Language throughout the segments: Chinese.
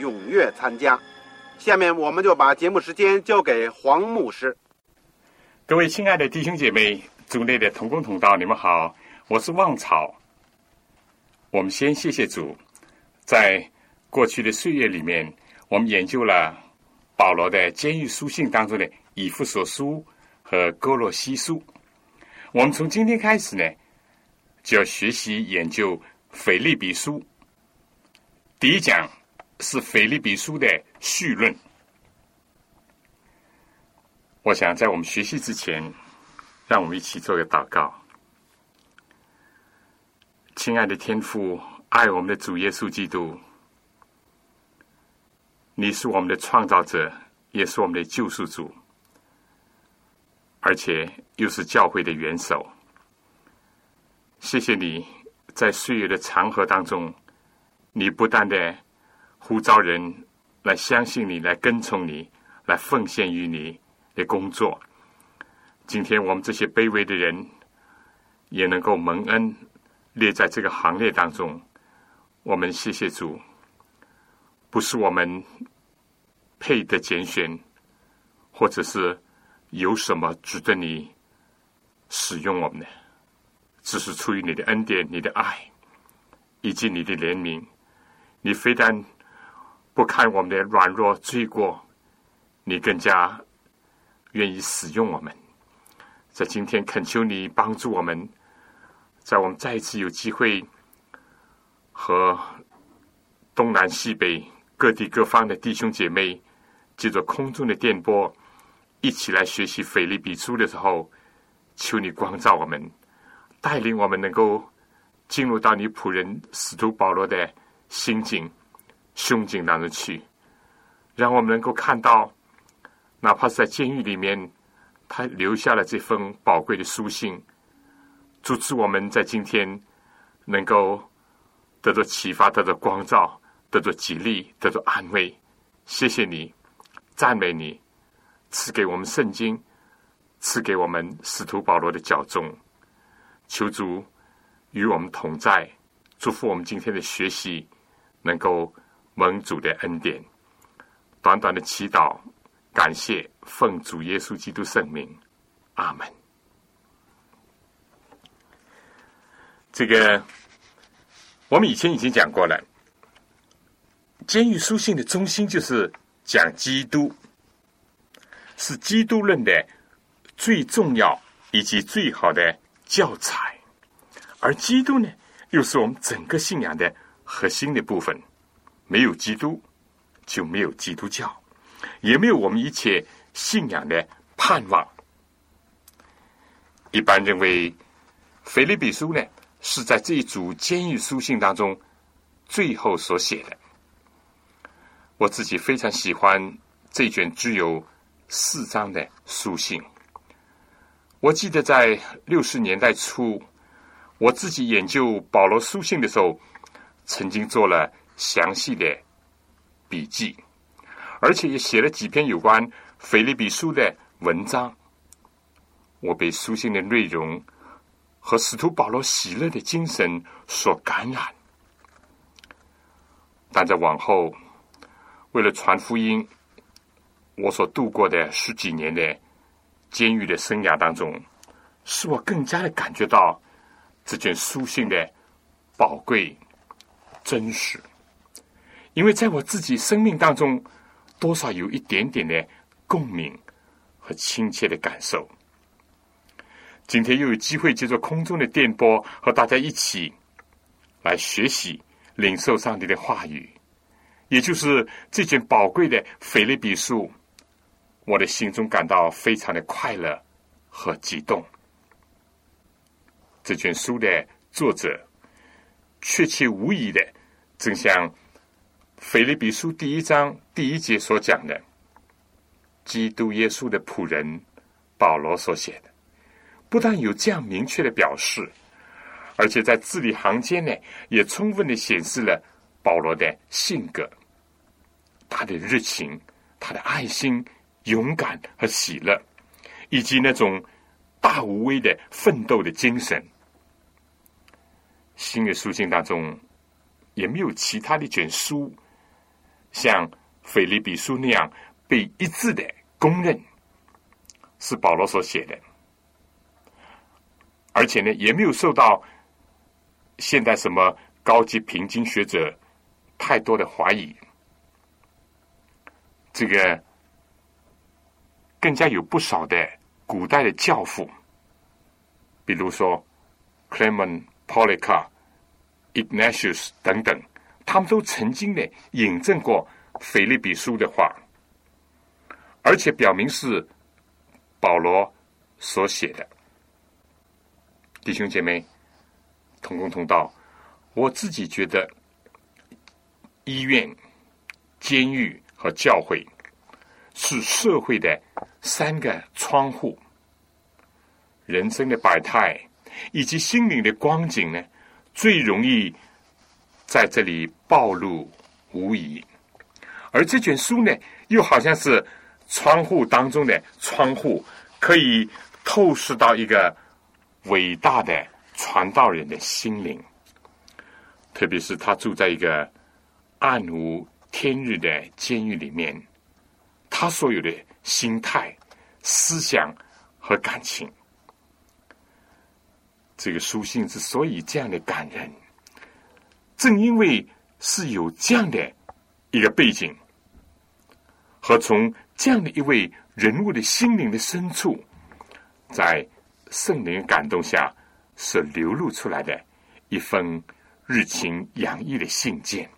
踊跃参加。下面我们就把节目时间交给黄牧师。各位亲爱的弟兄姐妹、组内的同工同道，你们好，我是旺草。我们先谢谢主，在过去的岁月里面，我们研究了保罗的监狱书信当中的以弗所书和哥罗西书。我们从今天开始呢，就要学习研究《腓利比书》。第一讲是《腓利比书》的序论。我想在我们学习之前，让我们一起做个祷告。亲爱的天父，爱我们的主耶稣基督，你是我们的创造者，也是我们的救赎主。而且又是教会的元首，谢谢你在岁月的长河当中，你不断的呼召人来相信你，来跟从你，来奉献于你的工作。今天我们这些卑微的人也能够蒙恩列在这个行列当中，我们谢谢主，不是我们配的拣选，或者是。有什么值得你使用我们的？只是出于你的恩典、你的爱以及你的怜悯。你非但不看我们的软弱罪过，你更加愿意使用我们。在今天，恳求你帮助我们，在我们再一次有机会和东南西北各地各方的弟兄姐妹，借着空中的电波。一起来学习腓利比书的时候，求你光照我们，带领我们能够进入到你仆人使徒保罗的心境、胸襟当中去，让我们能够看到，哪怕是在监狱里面，他留下了这封宝贵的书信，阻止我们在今天能够得到启发、得到光照、得到激励、得到安慰。谢谢你，赞美你。赐给我们圣经，赐给我们使徒保罗的教宗，求主与我们同在，祝福我们今天的学习能够蒙主的恩典。短短的祈祷，感谢奉主耶稣基督圣名，阿门。这个我们以前已经讲过了，监狱书信的中心就是讲基督。是基督论的最重要以及最好的教材，而基督呢，又是我们整个信仰的核心的部分。没有基督，就没有基督教，也没有我们一切信仰的盼望。一般认为，《腓立比书》呢，是在这一组监狱书信当中最后所写的。我自己非常喜欢这卷具有。四章的书信，我记得在六十年代初，我自己研究保罗书信的时候，曾经做了详细的笔记，而且也写了几篇有关腓利比书的文章。我被书信的内容和使徒保罗喜乐的精神所感染，但在往后，为了传福音。我所度过的十几年的监狱的生涯当中，使我更加的感觉到这卷书信的宝贵、真实。因为在我自己生命当中，多少有一点点的共鸣和亲切的感受。今天又有机会借着空中的电波和大家一起来学习、领受上帝的话语，也就是这卷宝贵的腓立比书，我的心中感到非常的快乐和激动。这卷书的作者确切无疑的，正像腓立比书第一章第一节所讲的，基督耶稣的仆人保罗所写的。不但有这样明确的表示，而且在字里行间呢，也充分的显示了保罗的性格、他的热情、他的爱心、勇敢和喜乐，以及那种大无畏的奋斗的精神。新的书信当中，也没有其他的卷书像腓利比书那样被一致的公认是保罗所写的。而且呢，也没有受到现代什么高级平均学者太多的怀疑。这个更加有不少的古代的教父，比如说 Clement、Polycarp、Ignatius 等等，他们都曾经呢引证过腓利比书的话，而且表明是保罗所写的。弟兄姐妹，同工同道，我自己觉得，医院、监狱和教会是社会的三个窗户。人生的百态以及心灵的光景呢，最容易在这里暴露无遗。而这卷书呢，又好像是窗户当中的窗户，可以透视到一个。伟大的传道人的心灵，特别是他住在一个暗无天日的监狱里面，他所有的心态、思想和感情，这个书信之所以这样的感人，正因为是有这样的一个背景，和从这样的一位人物的心灵的深处，在。圣灵感动下所流露出来的一封热情洋溢的信件，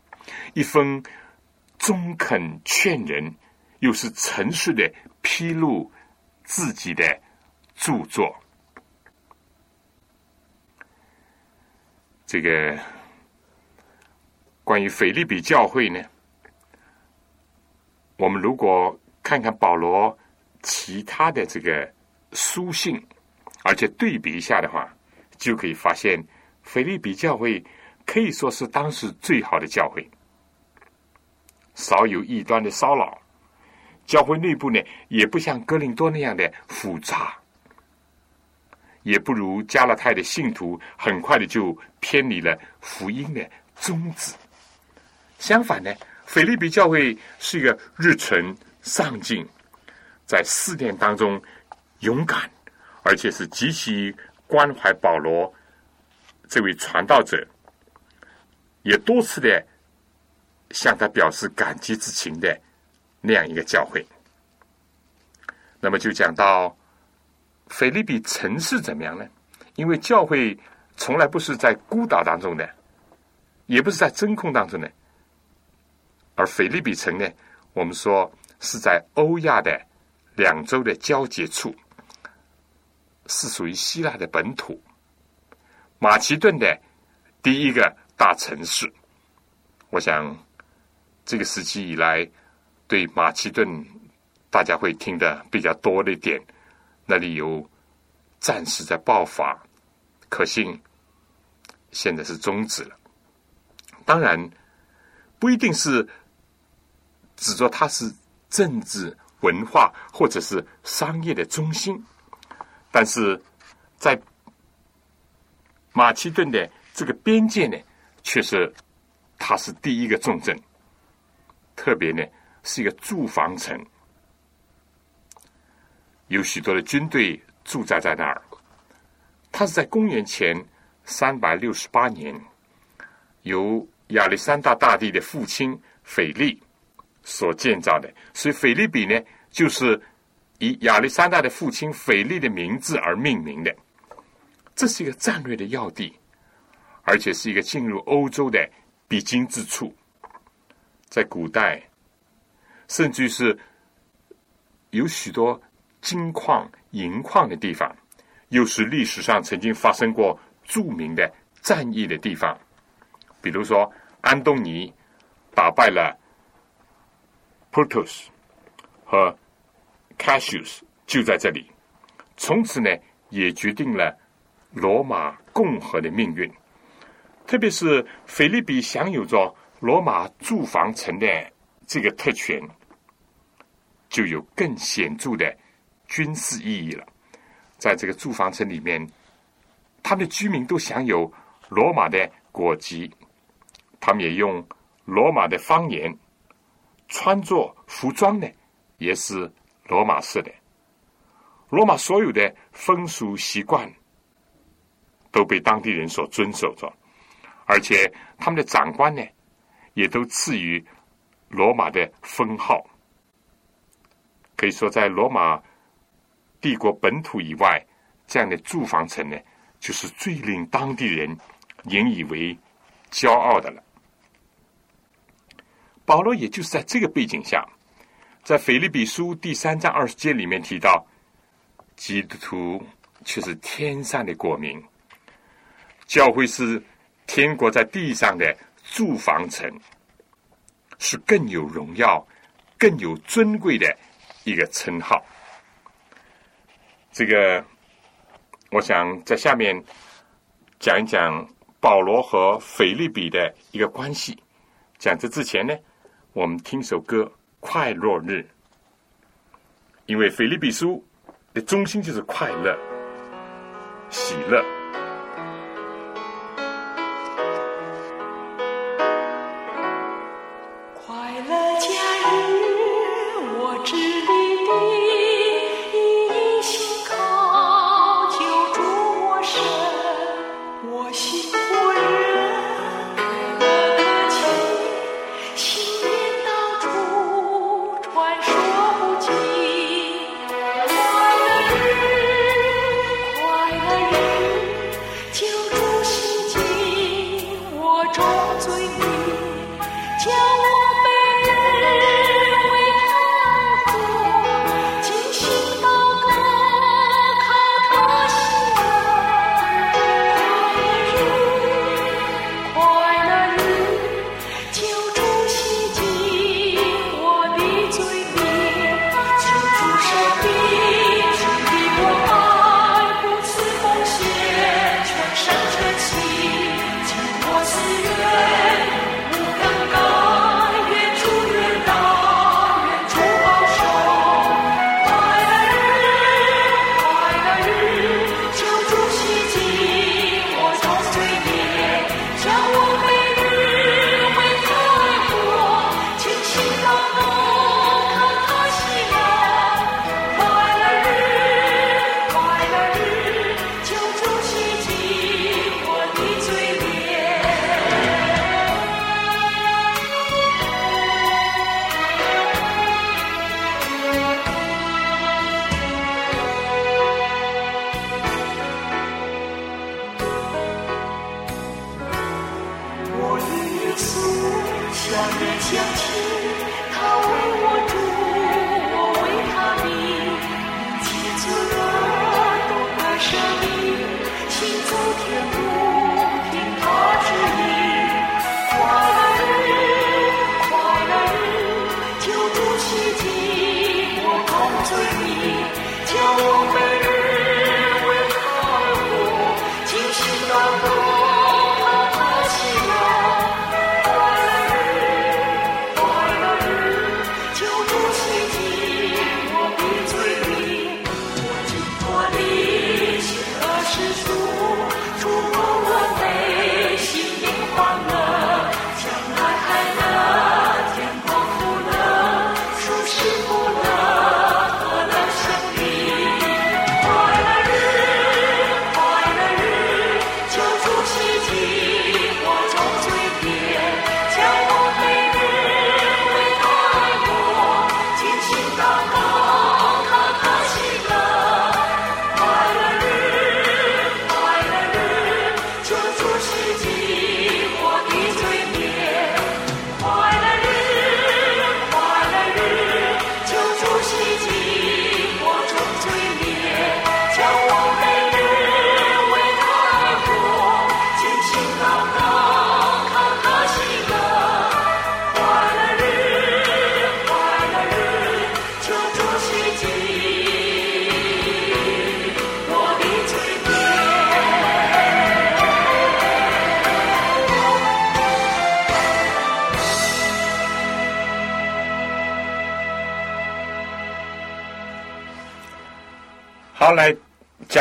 一封中肯劝人，又是诚实的披露自己的著作。这个关于腓利比教会呢，我们如果看看保罗其他的这个书信。而且对比一下的话，就可以发现，菲利比教会可以说是当时最好的教会，少有异端的骚扰，教会内部呢也不像哥林多那样的复杂，也不如加勒泰的信徒很快的就偏离了福音的宗旨。相反呢，菲利比教会是一个日存上进，在试炼当中勇敢。而且是极其关怀保罗这位传道者，也多次的向他表示感激之情的那样一个教会。那么就讲到菲利比城市怎么样呢？因为教会从来不是在孤岛当中的，也不是在真空当中的，而菲利比城呢，我们说是在欧亚的两洲的交界处。是属于希腊的本土，马其顿的第一个大城市。我想，这个时期以来，对马其顿大家会听的比较多的一点，那里有战事在爆发，可信现在是终止了。当然，不一定是指着它是政治、文化或者是商业的中心。但是，在马其顿的这个边界呢，却是它是第一个重镇，特别呢是一个驻防城，有许多的军队驻扎在那儿。它是在公元前三百六十八年，由亚历山大大帝的父亲腓力所建造的，所以腓利比呢，就是以亚历山大的父亲腓力的名字而命名的。这是一个战略的要地，而且是一个进入欧洲的必经之处。在古代，甚至是有许多金矿、银矿的地方，又是历史上曾经发生过著名的战役的地方。比如说，安东尼打败了 Portus 和 Cassius，就在这里，从此呢，也决定了。罗马共和的命运，特别是菲利比享有着罗马住房城的这个特权，就有更显著的军事意义了。在这个住房城里面，他们的居民都享有罗马的国籍，他们也用罗马的方言，穿着服装呢也是罗马式的，罗马所有的风俗习惯。都被当地人所遵守着，而且他们的长官呢，也都赐予罗马的封号。可以说，在罗马帝国本土以外，这样的住房城呢，就是最令当地人引以为骄傲的了。保罗也就是在这个背景下，在腓立比书第三章二十节里面提到，基督徒却是天上的国民。教会是天国在地上的住房城，是更有荣耀、更有尊贵的一个称号。这个，我想在下面讲一讲保罗和腓利比的一个关系。讲这之前呢，我们听首歌《快乐日》，因为菲利比书的中心就是快乐、喜乐。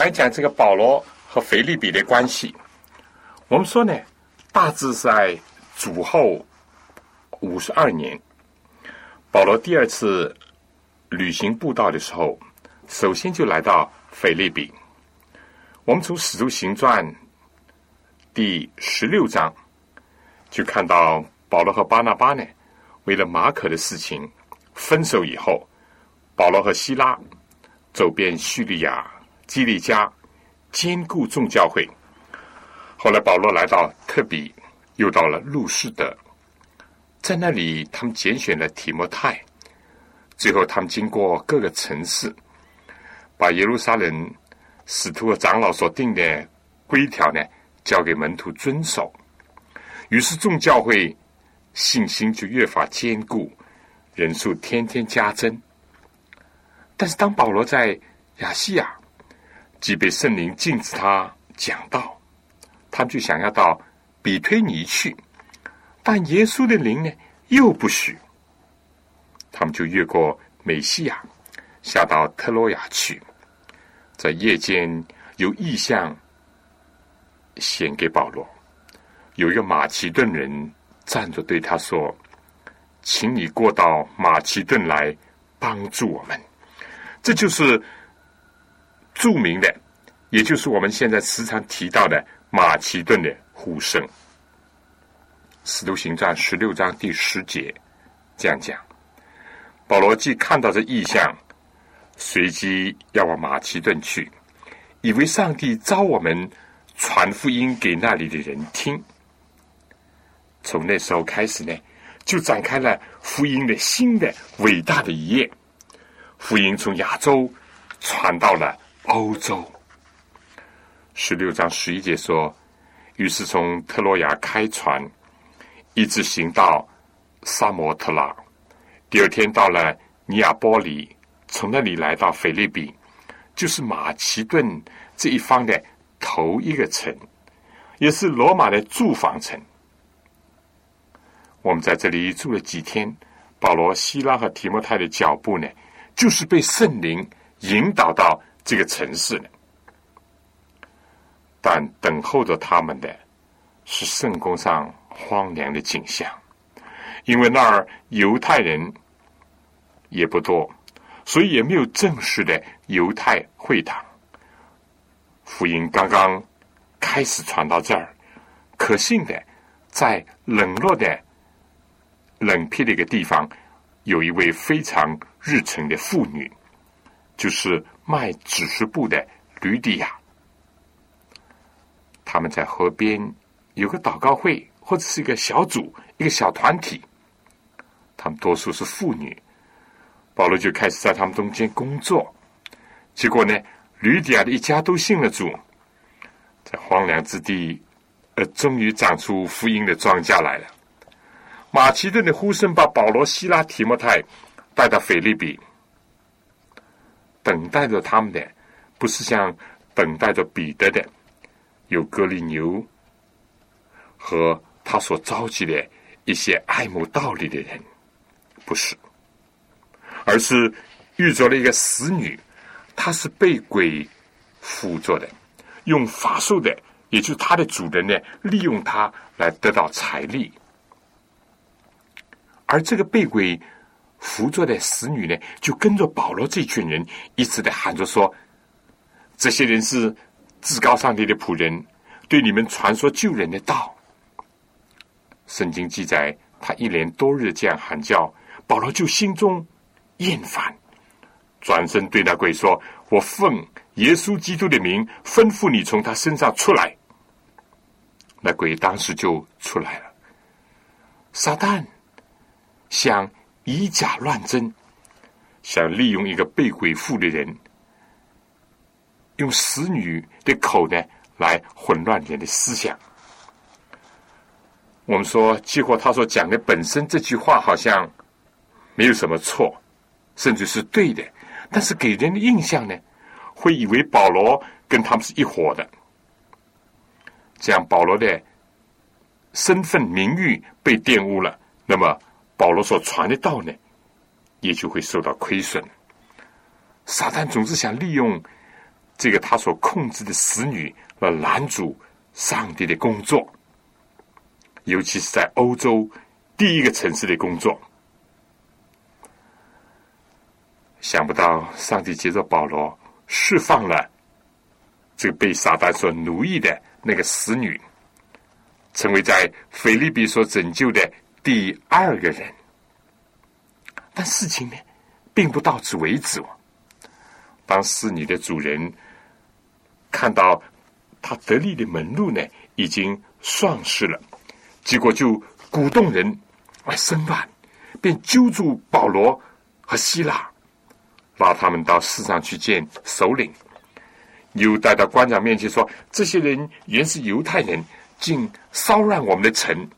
讲一讲这个保罗和腓利比的关系。我们说呢，大致在主后五十二年，保罗第二次旅行布道的时候，首先就来到腓利比。我们从《使徒行传》第十六章就看到保罗和巴拿巴呢，为了马可的事情分手以后，保罗和希拉走遍叙利亚、基利加，兼顾众教会。后来保罗来到特比，又到了路士德，在那里他们拣选了提摩太。最后他们经过各个城市，把耶路撒冷使徒和长老所定的规条呢，交给门徒遵守。于是众教会信心就越发坚固，人数天天加增。但是当保罗在亚细亚，即被圣灵禁止他讲道。他们就想要到比推尼去，但耶稣的灵呢又不许。他们就越过美西亚，下到特洛亚去。在夜间有异象显给保罗，有一个马其顿人站着对他说：“请你过到马其顿来帮助我们。”这就是著名的，也就是我们现在时常提到的。马其顿的呼声，《使徒行传》十六章第十节这样讲：保罗既看到这异象，随即要往马其顿去，以为上帝召我们传福音给那里的人听。从那时候开始呢，就展开了福音的新的伟大的一页。福音从亚洲传到了欧洲。十六章十一节说：“于是从特洛亚开船，一直行到萨摩特拉。第二天到了尼亚波里，从那里来到菲利比，就是马其顿这一方的头一个城，也是罗马的住房城。我们在这里住了几天。保罗、希拉和提摩太的脚步呢，就是被圣灵引导到这个城市呢。”但等候着他们的是圣宫上荒凉的景象，因为那儿犹太人也不多，所以也没有正式的犹太会堂。福音刚刚开始传到这儿，可信的，在冷落的、冷僻的一个地方，有一位非常日程的妇女，就是卖指示布的吕底亚。他们在河边有个祷告会，或者是一个小组、一个小团体。他们多数是妇女，保罗就开始在他们中间工作。结果呢，吕底亚的一家都信了主，在荒凉之地，呃，终于长出福音的庄稼来了。马其顿的呼声把保罗、希拉、提摩太带到腓利比，等待着他们的不是像等待着彼得的。有格里牛和他所召集的一些爱慕道理的人，不是，而是遇着了一个死女，她是被鬼附着的，用法术的，也就是他的主人呢，利用她来得到财力，而这个被鬼扶着的死女呢，就跟着保罗这群人一直的喊着说，这些人是。至高上帝的仆人，对你们传说救人的道。圣经记载，他一连多日这样喊叫，保罗就心中厌烦，转身对那鬼说：“我奉耶稣基督的名吩咐你从他身上出来。”那鬼当时就出来了。撒旦想以假乱真，想利用一个被鬼附的人。用死女的口呢，来混乱人的思想。我们说，结果他所讲的本身这句话好像没有什么错，甚至是对的，但是给人的印象呢，会以为保罗跟他们是一伙的。这样，保罗的身份名誉被玷污了，那么保罗所传的道呢，也就会受到亏损。撒旦总是想利用。这个他所控制的使女来拦阻上帝的工作，尤其是在欧洲第一个城市的工作。想不到上帝接着保罗释放了这个被撒旦所奴役的那个使女，成为在腓利比所拯救的第二个人。但事情呢，并不到此为止哦。当侍女的主人看到他得力的门路呢，已经丧失了，结果就鼓动人来申办，便揪住保罗和希腊。拉他们到市上去见首领，又带到官长面前说：“这些人原是犹太人，竟骚乱我们的城，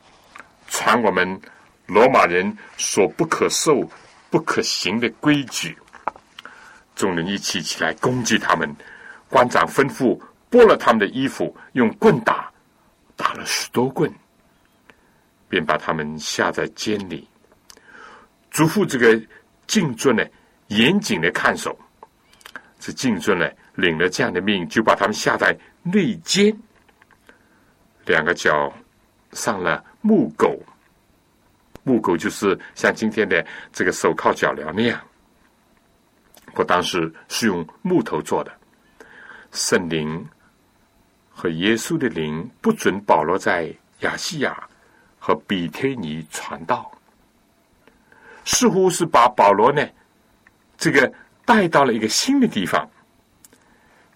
传我们罗马人所不可受、不可行的规矩。”众人一起起来攻击他们。官长吩咐剥了他们的衣服，用棍打，打了十多棍，便把他们下在监里，嘱咐这个敬尊呢。严谨的看守，这敬尊呢领了这样的命，就把他们下在内监，两个脚上了木狗，木狗就是像今天的这个手铐脚镣那样，我当时是用木头做的。圣灵和耶稣的灵不准保罗在亚细亚和比推尼传道，似乎是把保罗呢。这个带到了一个新的地方，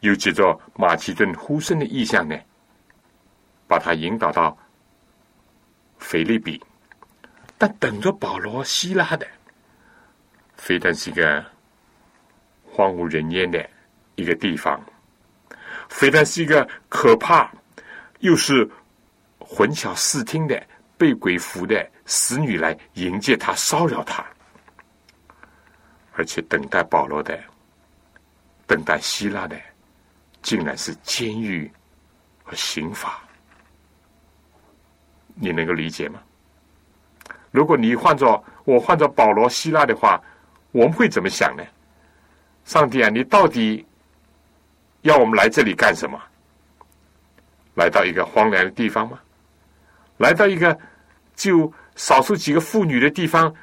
又借着马其顿呼声的意象呢，把他引导到腓利比。但等着保罗、希拉的，非但是一个荒无人烟的一个地方，非但是一个可怕，又是混淆视听的被鬼附的死女来迎接他、骚扰他。而且等待保罗的，等待希腊的，竟然是监狱和刑罚。你能够理解吗？如果你换做我换做保罗、希腊的话，我们会怎么想呢？上帝啊，你到底要我们来这里干什么？来到一个荒凉的地方吗？来到一个就少数几个妇女的地方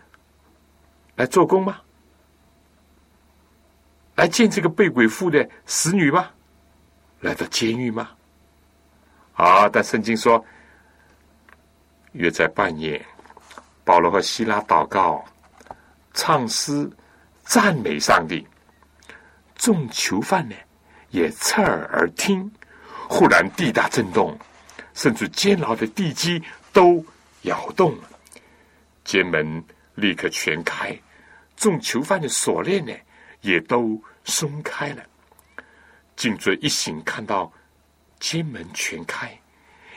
来做工吗？来见这个被鬼附的使女吗？来到监狱吗？啊！但圣经说，约在半夜，保罗和希拉祷告、唱诗、赞美上帝。众囚犯呢，也侧耳而听。忽然地大震动，甚至监牢的地基都摇动了，监门立刻全开。众囚犯的锁链呢？也都松开了。颈椎一醒，看到监门全开，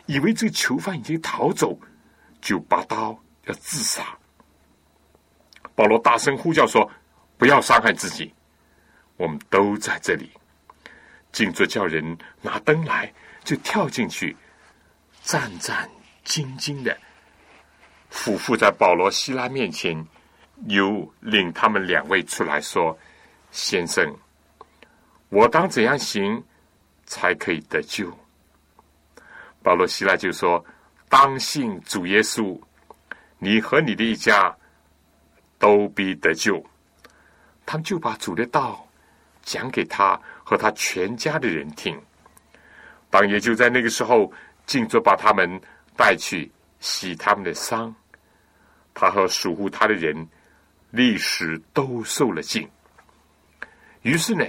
以为这个囚犯已经逃走，就拔刀要自杀。保罗大声呼叫说：“不要伤害自己，我们都在这里。”静坐叫人拿灯来，就跳进去，战战兢兢的俯伏在保罗、希拉面前，又领他们两位出来说。先生，我当怎样行才可以得救？保罗希拉就说：“当信主耶稣，你和你的一家都必得救。”他们就把主的道讲给他和他全家的人听。当也就在那个时候，静坐把他们带去洗他们的伤。他和守护他的人历史都受了禁。于是呢，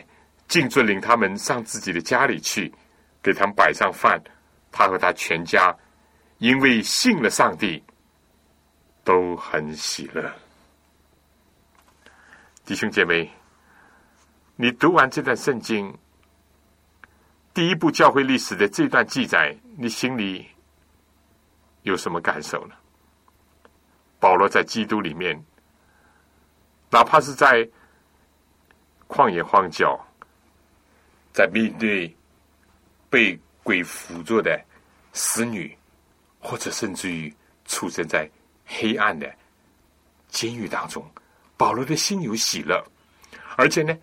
静尊领他们上自己的家里去，给他们摆上饭。他和他全家因为信了上帝，都很喜乐。弟兄姐妹，你读完这段圣经，第一部教会历史的这段记载，你心里有什么感受呢？保罗在基督里面，哪怕是在。旷野荒郊，在面对被鬼辅助的死女，或者甚至于出生在黑暗的监狱当中，保罗的心有喜乐，而且呢，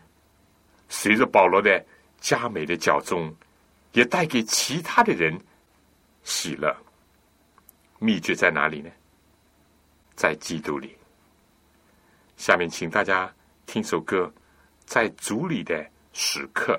随着保罗的加美的脚中，也带给其他的人喜乐。秘诀在哪里呢？在基督里。下面，请大家听首歌，在主里的时刻。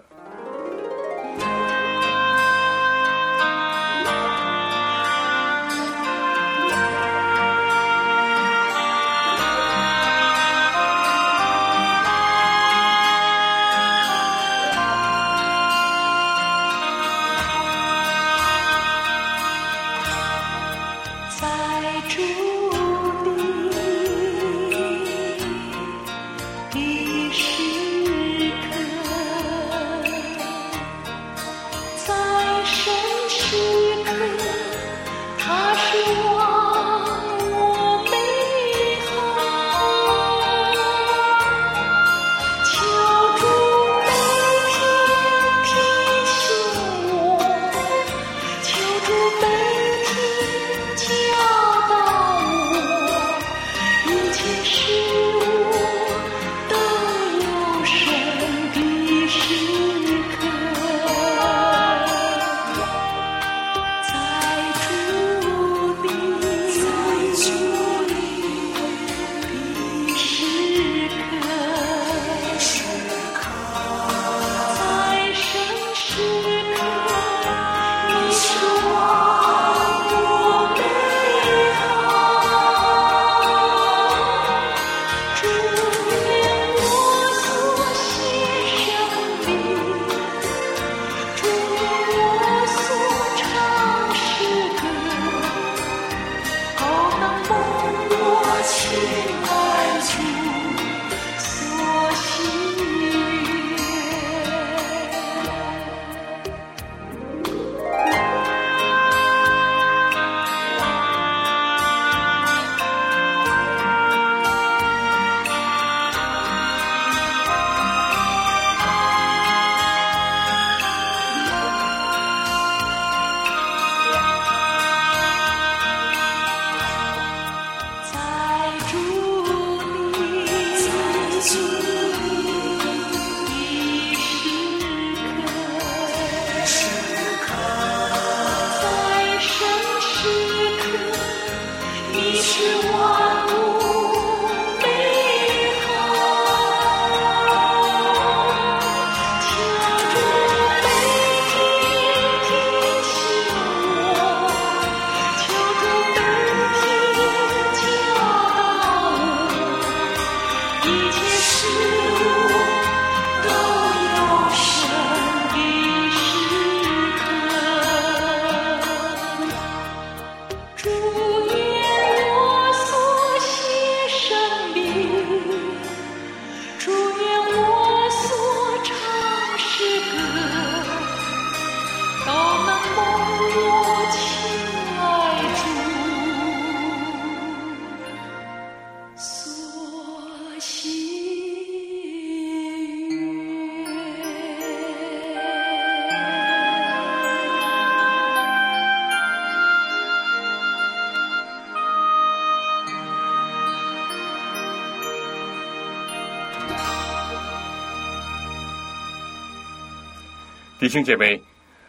弟兄姐妹，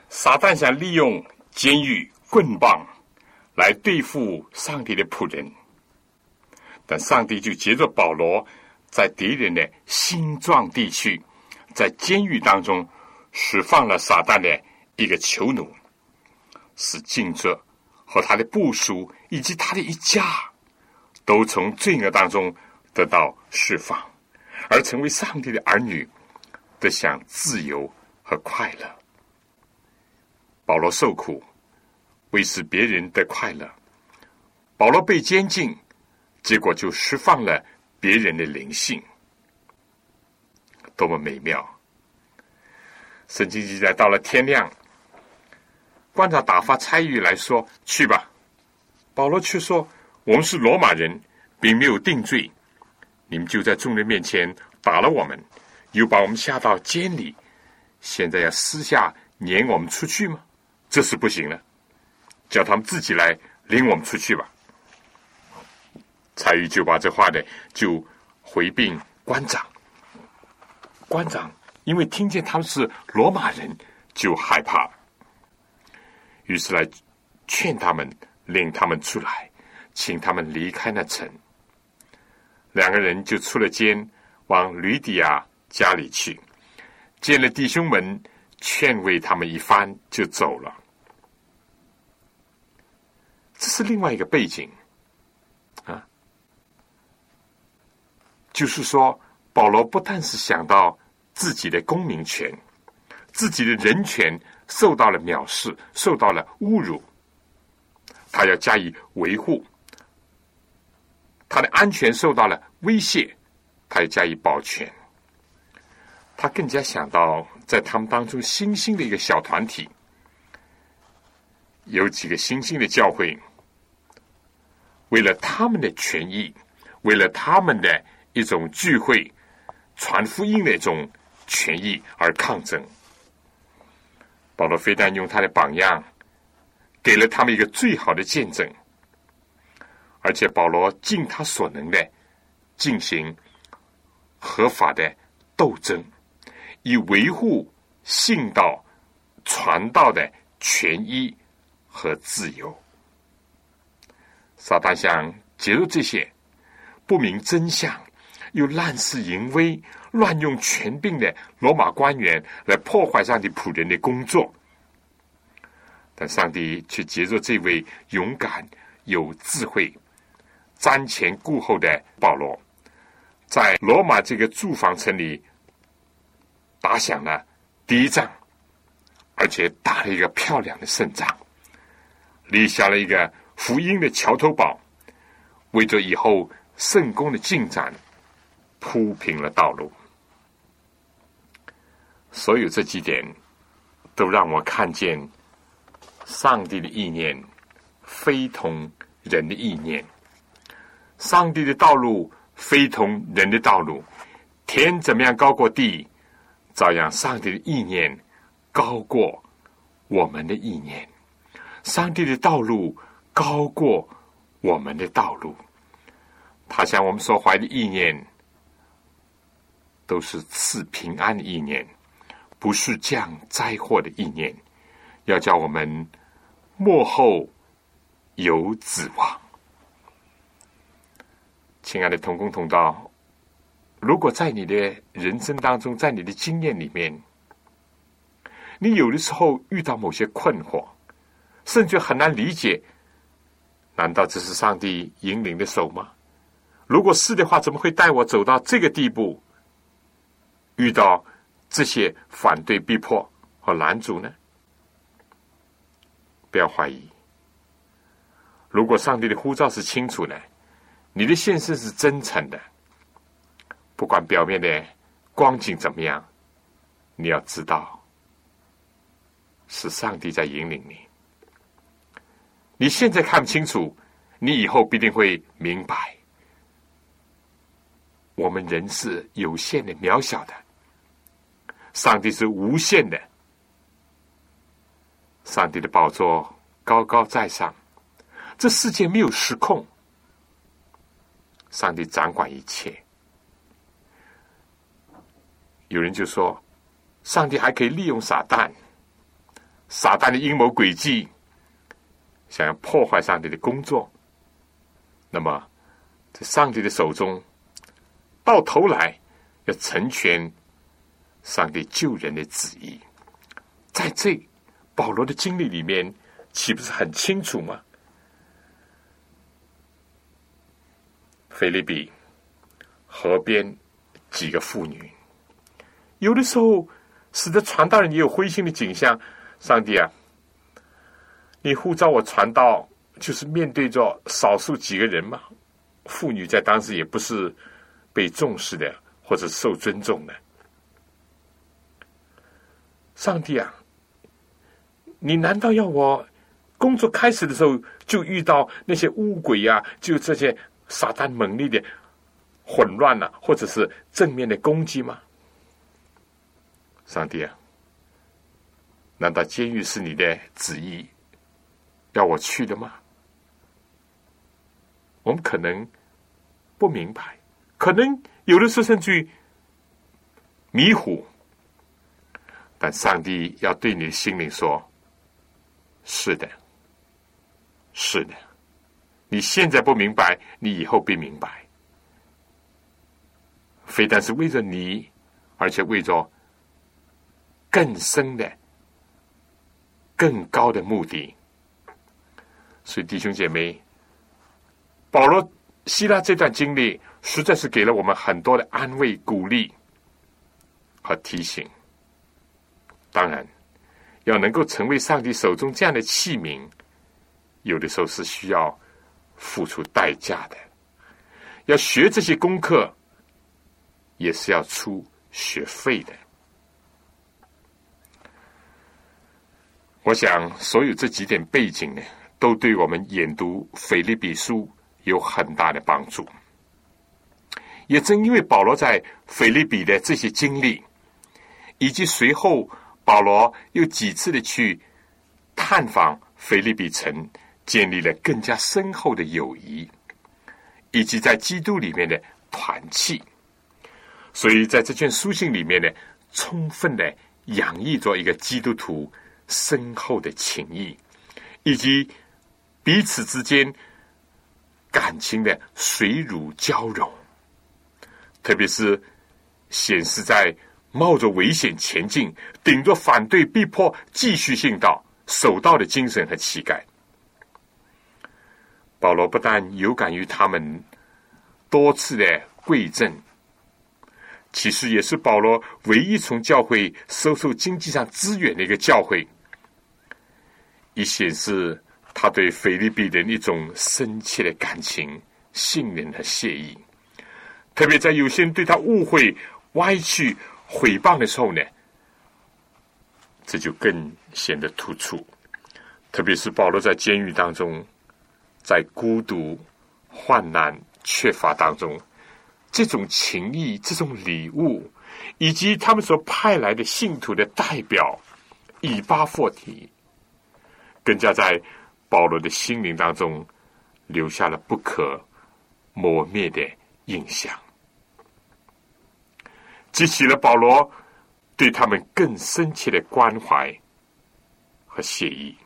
撒旦想利用监狱棍棒来对付上帝的仆人，但上帝就借着保罗在敌人的心脏地区，在监狱当中释放了撒旦的一个囚奴，使静者和他的部属以及他的一家都从罪恶当中得到释放，而成为上帝的儿女，得享自由。和快乐，保罗受苦，为使别人的快乐；保罗被监禁，结果就释放了别人的灵性，多么美妙！圣经记载，到了天亮，官长打发差役来说：“去吧。”保罗却说：“我们是罗马人，并没有定罪，你们就在众人面前打了我们，又把我们下到监里。”现在要私下撵我们出去吗？这是不行了，叫他们自己来领我们出去吧。蔡玉就把这话呢就回禀官长，官长因为听见他们是罗马人，就害怕，于是来劝他们，领他们出来，请他们离开那城。两个人就出了监，往吕底亚家里去，见了弟兄们，劝慰他们一番，就走了。这是另外一个背景，啊，就是说，保罗不但是想到自己的公民权、自己的人权受到了藐视、受到了侮辱，他要加以维护；他的安全受到了威胁，他要加以保全。他更加想到，在他们当中新兴的一个小团体，有几个新兴的教会。为了他们的权益，为了他们的一种聚会、传福音的一种权益而抗争，保罗非但用他的榜样给了他们一个最好的见证，而且保罗尽他所能的进行合法的斗争，以维护信道传道的权益和自由。撒旦想揭露这些不明真相，又滥施淫威、乱用权柄的罗马官员来破坏上帝仆人的工作，但上帝却接着这位勇敢、有智慧、瞻前顾后的保罗，在罗马这个住房城里打响了第一仗，而且打了一个漂亮的胜仗，立下了一个。福音的桥头堡，为着以后圣功的进展铺平了道路。所有这几点，都让我看见上帝的意念非同人的意念，上帝的道路非同人的道路。天怎么样高过地，照样上帝的意念高过我们的意念。上帝的道路。高过我们的道路，他向我们所怀的意念，都是赐平安的意念，不是降灾祸的意念，要叫我们幕后有指望。亲爱的同工同道，如果在你的人生当中，在你的经验里面，你有的时候遇到某些困惑，甚至很难理解。难道这是上帝引领的手吗？如果是的话，怎么会带我走到这个地步？遇到这些反对、逼迫和拦阻呢？不要怀疑。如果上帝的呼召是清楚的，你的现身是真诚的，不管表面的光景怎么样，你要知道，是上帝在引领你。你现在看不清楚，你以后必定会明白。我们人是有限的、渺小的，上帝是无限的。上帝的宝座高高在上，这世界没有失控，上帝掌管一切。有人就说，上帝还可以利用撒旦，撒旦的阴谋诡计。想要破坏上帝的工作，那么在上帝的手中，到头来要成全上帝救人的旨意。在这保罗的经历里面，岂不是很清楚吗？菲利比河边几个妇女，有的时候使得传道人也有灰心的景象。上帝啊！你呼召我传道，就是面对着少数几个人吗？妇女在当时也不是被重视的，或者受尊重的。上帝啊，你难道要我工作开始的时候就遇到那些乌鬼呀？就这些撒旦猛烈的混乱啊，或者是正面的攻击吗？上帝啊，难道监狱是你的旨意？要我去的吗？我们可能不明白，可能有的时候甚至迷糊，但上帝要对你的心灵说：“是的，是的，你现在不明白，你以后必明白。非但是为着你，而且为着更深的、更高的目的。所以，弟兄姐妹，保罗、希腊这段经历，实在是给了我们很多的安慰、鼓励和提醒。”当然，要能够成为上帝手中这样的器皿，有的时候是需要付出代价的。要学这些功课，也是要出学费的。我想，所有这几点背景呢，都对我们研读腓立比书有很大的帮助。也正因为保罗在腓立比的这些经历，以及随后。保罗又几次的去探访腓利比城，建立了更加深厚的友谊，以及在基督里面的团契。所以在这卷书信里面呢，充分的洋溢着一个基督徒深厚的情谊，以及彼此之间感情的水乳交融，特别是显示在。冒着危险前进，顶着反对逼迫，继续信道守道的精神和气概。保罗不但有感于他们多次的贵赠，其实也是保罗唯一从教会收受经济上资源的一个教会，以显示他对菲律宾人一种深切的感情、信任和谢意。特别在有些人对他误会、歪曲。毁谤的时候呢，这就更显得突出。特别是保罗在监狱当中，在孤独、患难、缺乏当中，这种情谊、这种礼物，以及他们所派来的信徒的代表以巴霍提，更加在保罗的心灵当中留下了不可磨灭的印象。激起了保罗对他们更深切的关怀和谢意。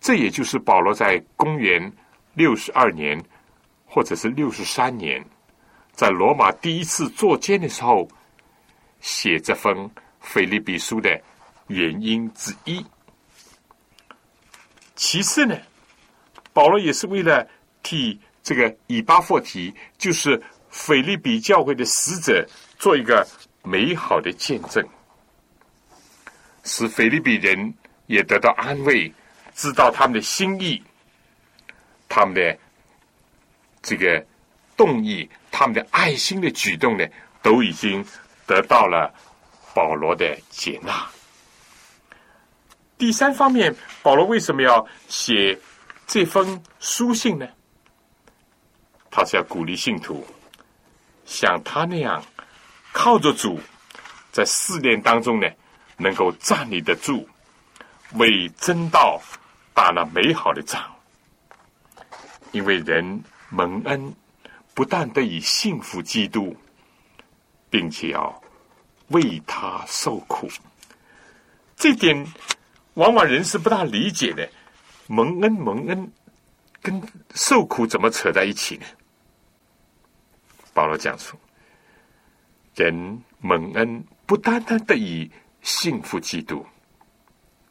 这也就是保罗在公元六十二年或者是六十三年，在罗马第一次作监的时候，写这封腓利比书的原因之一。其次呢，保罗也是为了替这个以巴弗提，就是。腓利比教会的使者做一个美好的见证，使腓利比人也得到安慰，知道他们的心意，他们的这个动意，他们的爱心的举动呢，都已经得到了保罗的接纳。第三方面，保罗为什么要写这封书信呢？他是要鼓励信徒。像他那样靠着主，在试炼当中呢，能够站立得住，为真道打了美好的仗。因为人蒙恩，不但得以幸福基督，并且要为他受苦。这点往往人是不大理解的。蒙恩，蒙恩，跟受苦怎么扯在一起呢？保罗讲述，人蒙恩不单单得以幸福基督，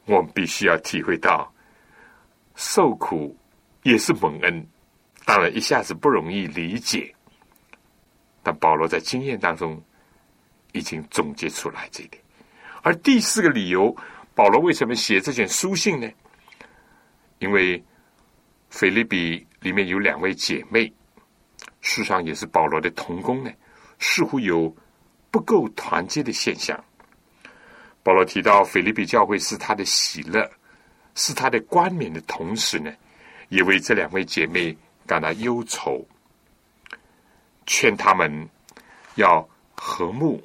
我们必须要体会到受苦也是蒙恩。当然，一下子不容易理解，但保罗在经验当中已经总结出来这一点。而第四个理由，保罗为什么写这卷书信呢？因为菲利比里面有两位姐妹。事实上，也是保罗的同工呢，似乎有不够团结的现象。保罗提到腓利比教会是他的喜乐，是他的冠冕的同时呢，也为这两位姐妹感到忧愁，劝他们要和睦，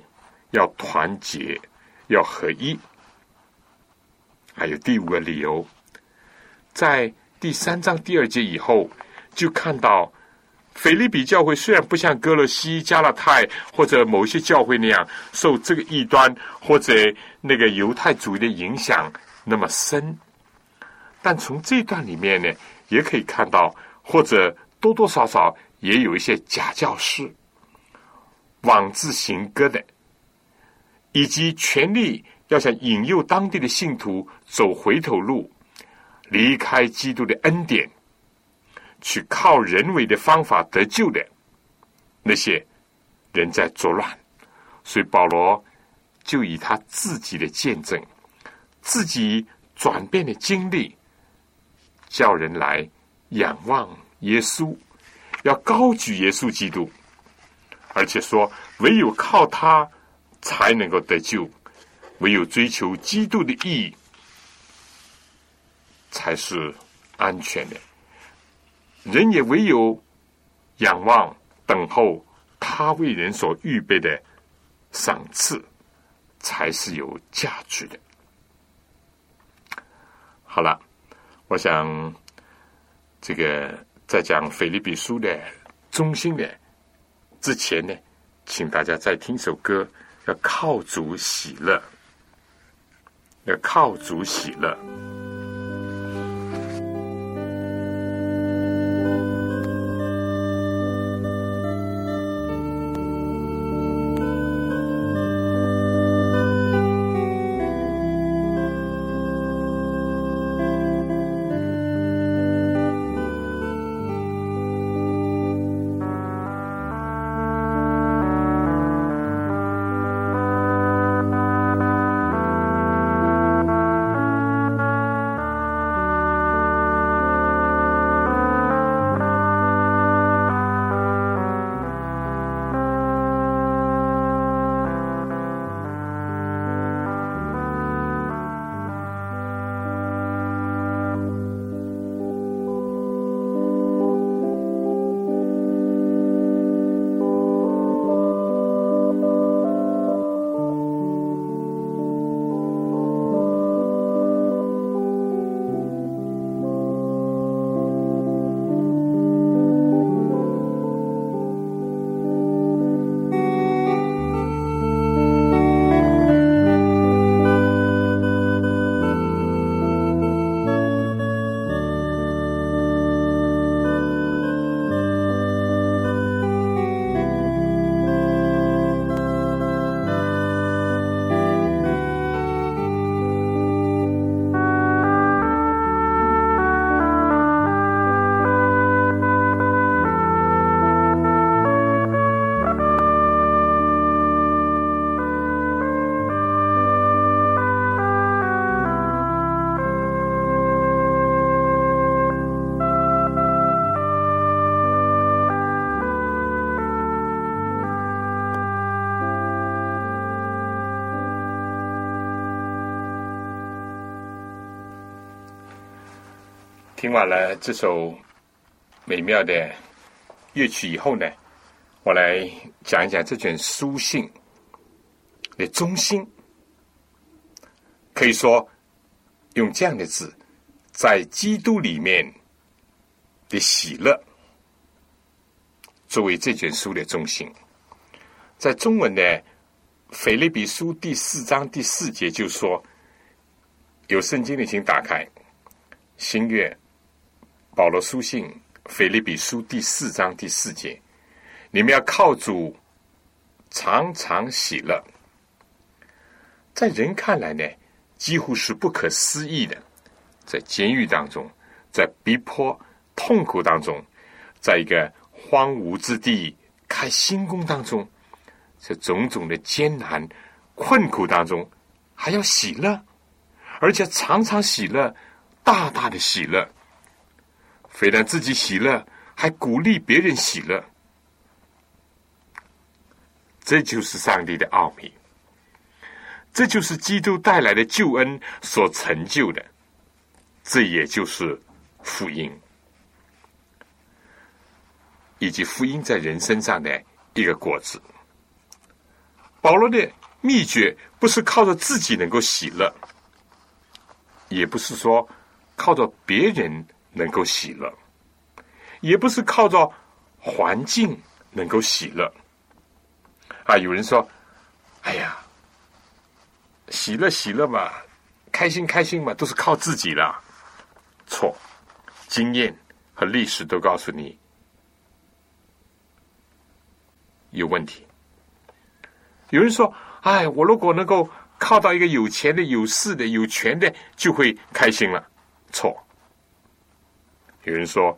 要团结，要合一。还有第五个理由，在第三章第二节以后，就看到。腓利比教会虽然不像哥罗西、加拉太或者某些教会那样受这个异端或者那个犹太主义的影响那么深，但从这段里面呢，也可以看到，或者多多少少也有一些假教师妄自行歌的，以及权力要想引诱当地的信徒走回头路，离开基督的恩典。去靠人为的方法得救的那些人在作乱，所以保罗就以他自己的见证、自己转变的经历，叫人来仰望耶稣，要高举耶稣基督，而且说唯有靠他才能够得救，唯有追求基督的意义才是安全的。人也唯有仰望、等候他为人所预备的赏赐，才是有价值的。好了，我想这个在讲腓立比书的中心的之前呢，请大家再听首歌，要靠主喜乐，要靠主喜乐。听完了这首美妙的乐曲以后呢，我来讲一讲这卷书信的中心。可以说，用这样的字，在基督里面的喜乐，作为这卷书的中心。在中文的《腓立比书》第四章第四节就说：“有圣经的，请打开新月。”保罗书信腓立比书第四章第四节，你们要靠主常常喜乐。在人看来呢，几乎是不可思议的。在监狱当中，在逼迫、痛苦当中，在一个荒芜之地开新宫当中，这种种的艰难困苦当中，还要喜乐，而且常常喜乐，大大的喜乐。非但自己喜乐，还鼓励别人喜乐，这就是上帝的奥秘，这就是基督带来的救恩所成就的，这也就是福音，以及福音在人身上的一个果子。保罗的秘诀不是靠着自己能够喜乐，也不是说靠着别人。能够喜乐，也不是靠着环境能够喜乐。啊，有人说：“哎呀，喜乐喜乐嘛，开心开心嘛，都是靠自己了。”错，经验和历史都告诉你有问题。有人说：“哎，我如果能够靠到一个有钱的、有势的、有权的，就会开心了。”错。有人说：“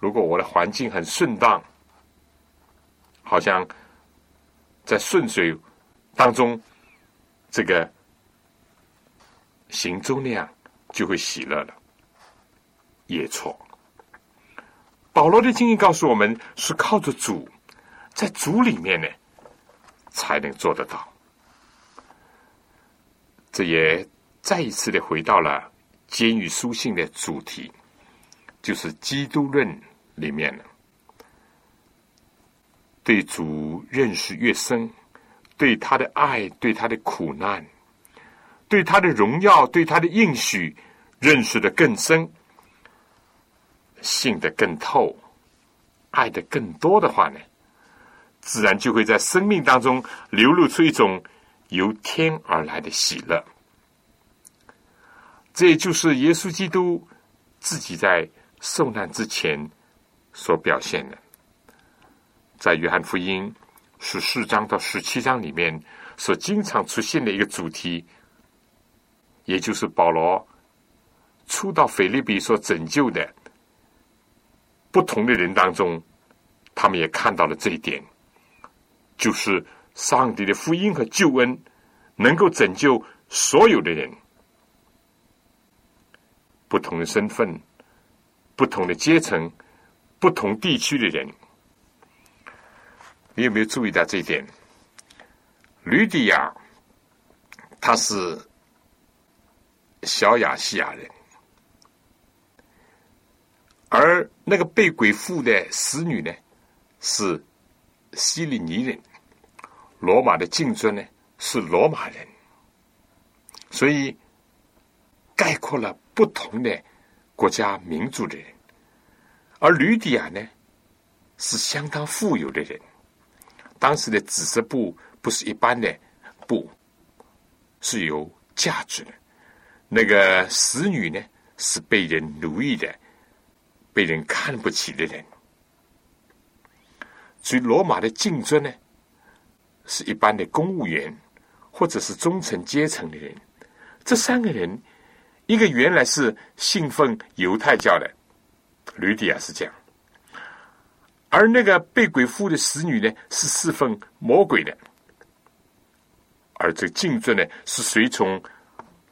如果我的环境很顺当，好像在顺水当中，这个行舟那样，就会喜乐了。”也错。保罗的经验告诉我们，是靠着主，在主里面呢，才能做得到。这也再一次的回到了监狱书信的主题，就是基督论里面呢，对主认识越深，对他的爱，对他的苦难，对他的荣耀，对他的应许认识的更深。信的更透，爱的更多的话呢，自然就会在生命当中流露出一种由天而来的喜乐。这也就是耶稣基督自己在受难之前所表现的，在约翰福音十四章到十七章里面所经常出现的一个主题，也就是保罗初到腓利比所拯救的。不同的人当中，他们也看到了这一点，就是上帝的福音和救恩能够拯救所有的人，不同的身份、不同的阶层、不同地区的人。你有没有注意到这一点？吕底亚，他是小亚细亚人。而那个被鬼附的使女呢，是西里尼人；罗马的竞尊呢，是罗马人。所以概括了不同的国家民族的人。而吕底亚呢，是相当富有的人。当时的紫色布不是一般的布，是有价值的。那个使女呢，是被人奴役的。被人看不起的人，所以罗马的竞争呢，是一般的公务员或者是中层阶层的人。这三个人，一个原来是信奉犹太教的，吕底亚是这样；而那个被鬼附的使女呢，是侍奉魔鬼的；而这竞争呢，是随从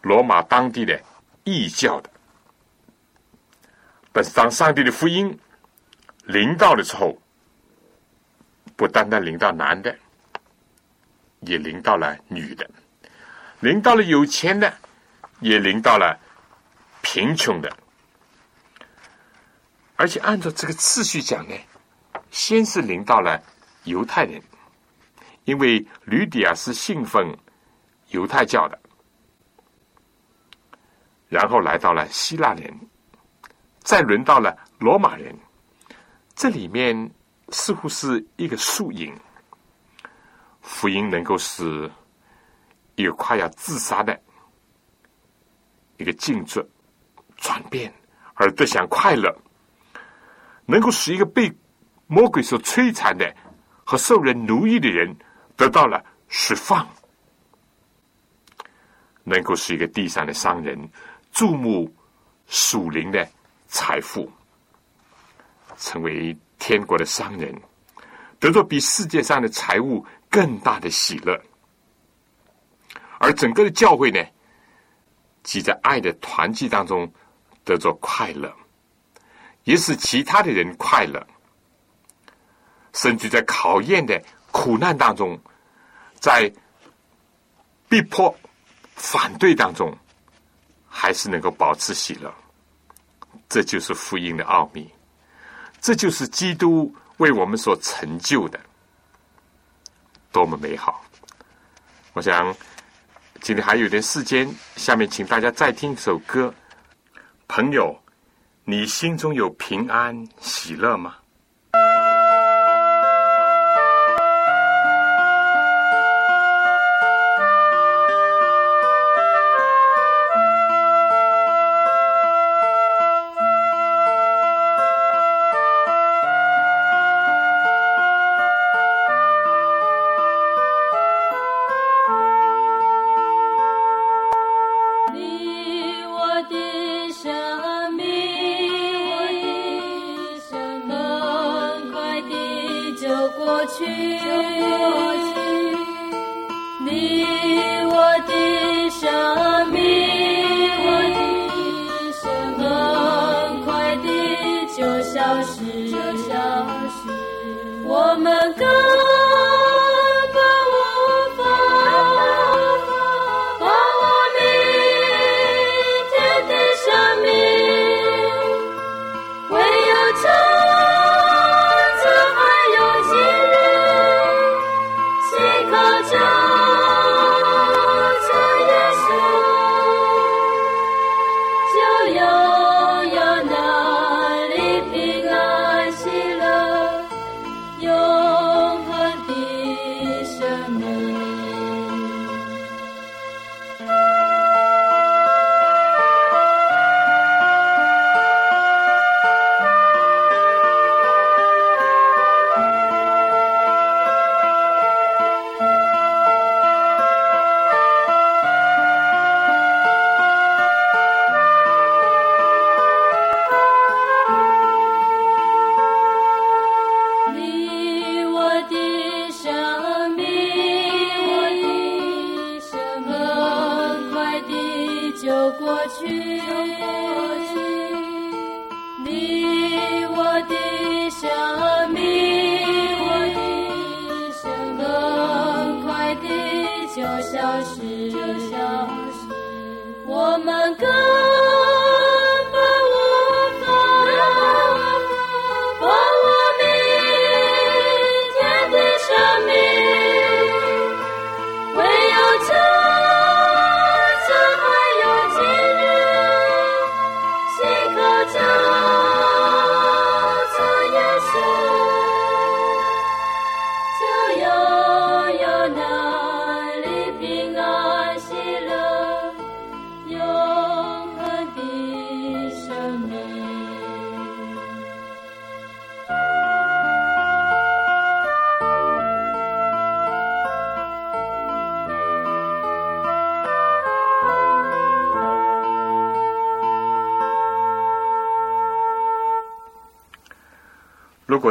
罗马当地的异教的。但是，当上帝的福音临到的时候，不单单临到男的，也临到了女的，临到了有钱的，也临到了贫穷的。而且，按照这个次序讲呢，先是临到了犹太人，因为吕底亚是信奉犹太教的，然后来到了希腊人。再轮到了罗马人，这里面似乎是一个缩影。福音能够使一个快要自杀的一个静坐转变，而得享快乐；能够使一个被魔鬼所摧残的和受人奴役的人得到了释放；能够使一个地上的商人注目属灵的。财富成为天国的商人，得到比世界上的财物更大的喜乐，而整个的教会呢，即在爱的团契当中得着快乐，也使其他的人快乐，甚至在考验的苦难当中，在逼迫、反对当中，还是能够保持喜乐。这就是福音的奥秘，这就是基督为我们所成就的，多么美好！我想今天还有点时间，下面请大家再听一首歌。朋友，你心中有平安喜乐吗？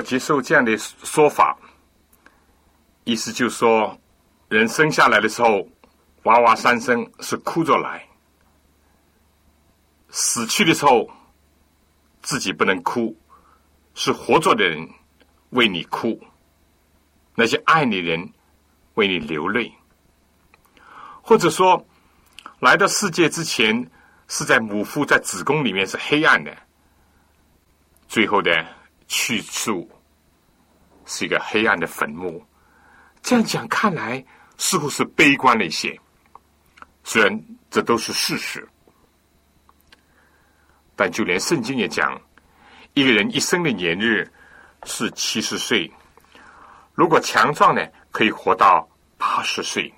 接受这样的说法，意思就是说，人生下来的时候，娃娃三声是哭着来；死去的时候，自己不能哭，是活着的人为你哭，那些爱你人为你流泪，或者说，来到世界之前是在母腹在子宫里面是黑暗的，最后的。去处是一个黑暗的坟墓，这样讲看来似乎是悲观了一些。虽然这都是事实，但就连圣经也讲，一个人一生的年日是七十岁，如果强壮呢，可以活到八十岁，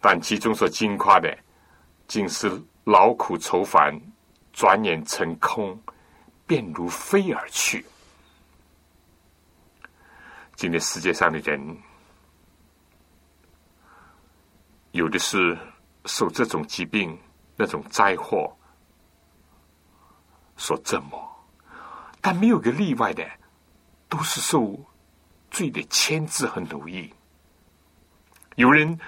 但其中所惊夸的，竟是劳苦愁烦，转眼成空，便如飞而去。今天世界上的人，有的是受这种疾病、那种灾祸所折磨，但没有个例外的，都是受罪的牵制和奴役。有人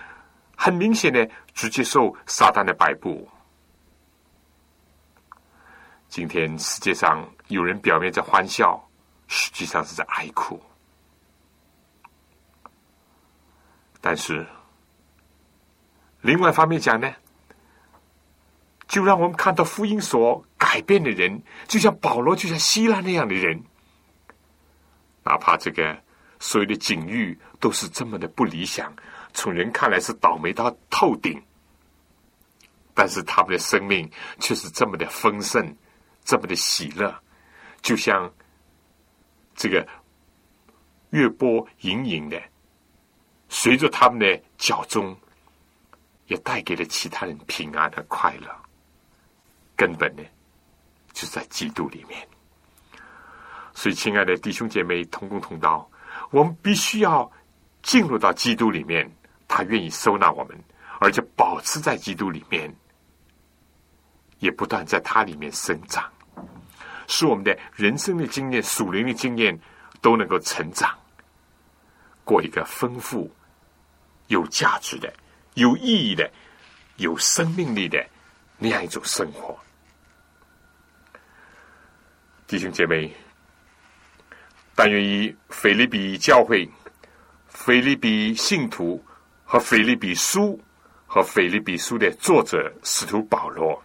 很明显的直接受撒旦的摆布。今天世界上有人表面在欢笑，实际上是在哀哭。但是，另外一方面讲呢，就让我们看到福音所改变的人，就像保罗，就像希拉那样的人，哪怕这个所有的境遇都是这么的不理想，从人看来是倒霉到透顶，但是他们的生命却是这么的丰盛，这么的喜乐，就像这个月波盈盈的。随着他们的脚中，也带给了其他人平安和快乐。根本呢，就在基督里面。所以，亲爱的弟兄姐妹，同工同道，我们必须要进入到基督里面，他愿意收纳我们，而且保持在基督里面，也不断在他里面生长，使我们的人生的经验、属灵的经验都能够成长。过一个丰富、有价值的、有意义的、有生命力的那样一种生活。弟兄姐妹，但愿以腓利比教会、腓利比信徒和腓利比书和腓利比书的作者使徒保罗，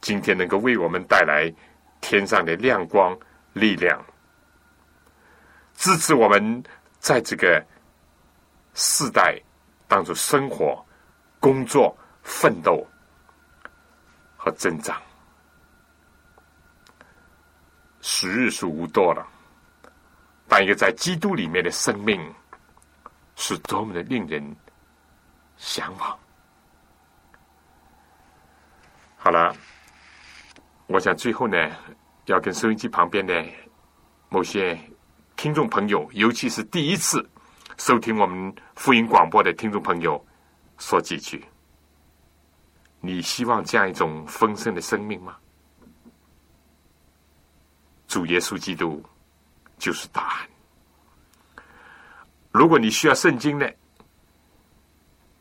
今天能够为我们带来天上的亮光、力量，支持我们在这个世代当做生活、工作、奋斗和增长。时日是无多了，但一个在基督里面的生命是多么的令人向往。好了，我想最后呢，要跟收音机旁边的某些听众朋友，尤其是第一次收听我们福音广播的听众朋友，说几句：你希望这样一种丰盛的生命吗？主耶稣基督就是答案。如果你需要圣经呢，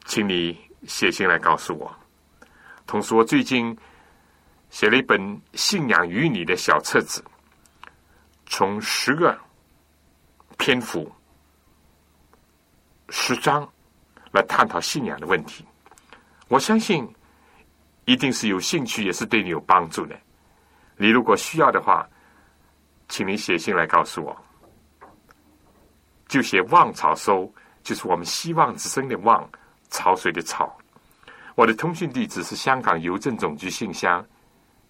请你写信来告诉我。同时，我最近写了一本《信仰与你》的小册子，从十个篇幅、十章来探讨信仰的问题。我相信一定是有兴趣，也是对你有帮助的。你如果需要的话，请你写信来告诉我，就写“望草收”，就是我们希望之声的“望”，潮水的“潮”。我的通讯地址是香港邮政总局信箱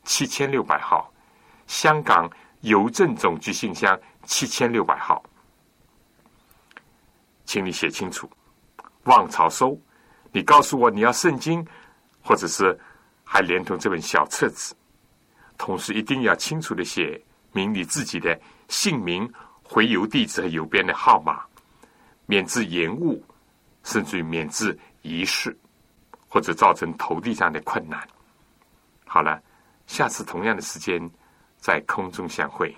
七千六百号，香港邮政总局信箱七千六百号，请你写清楚“望草收”。你告诉我你要圣经，或者是还连同这本小册子，同时一定要清楚的写。明你自己的姓名、回邮地址和邮编的号码，免致延误，甚至于免致遗失，或者造成投递上的困难。好了，下次同样的时间在空中相会。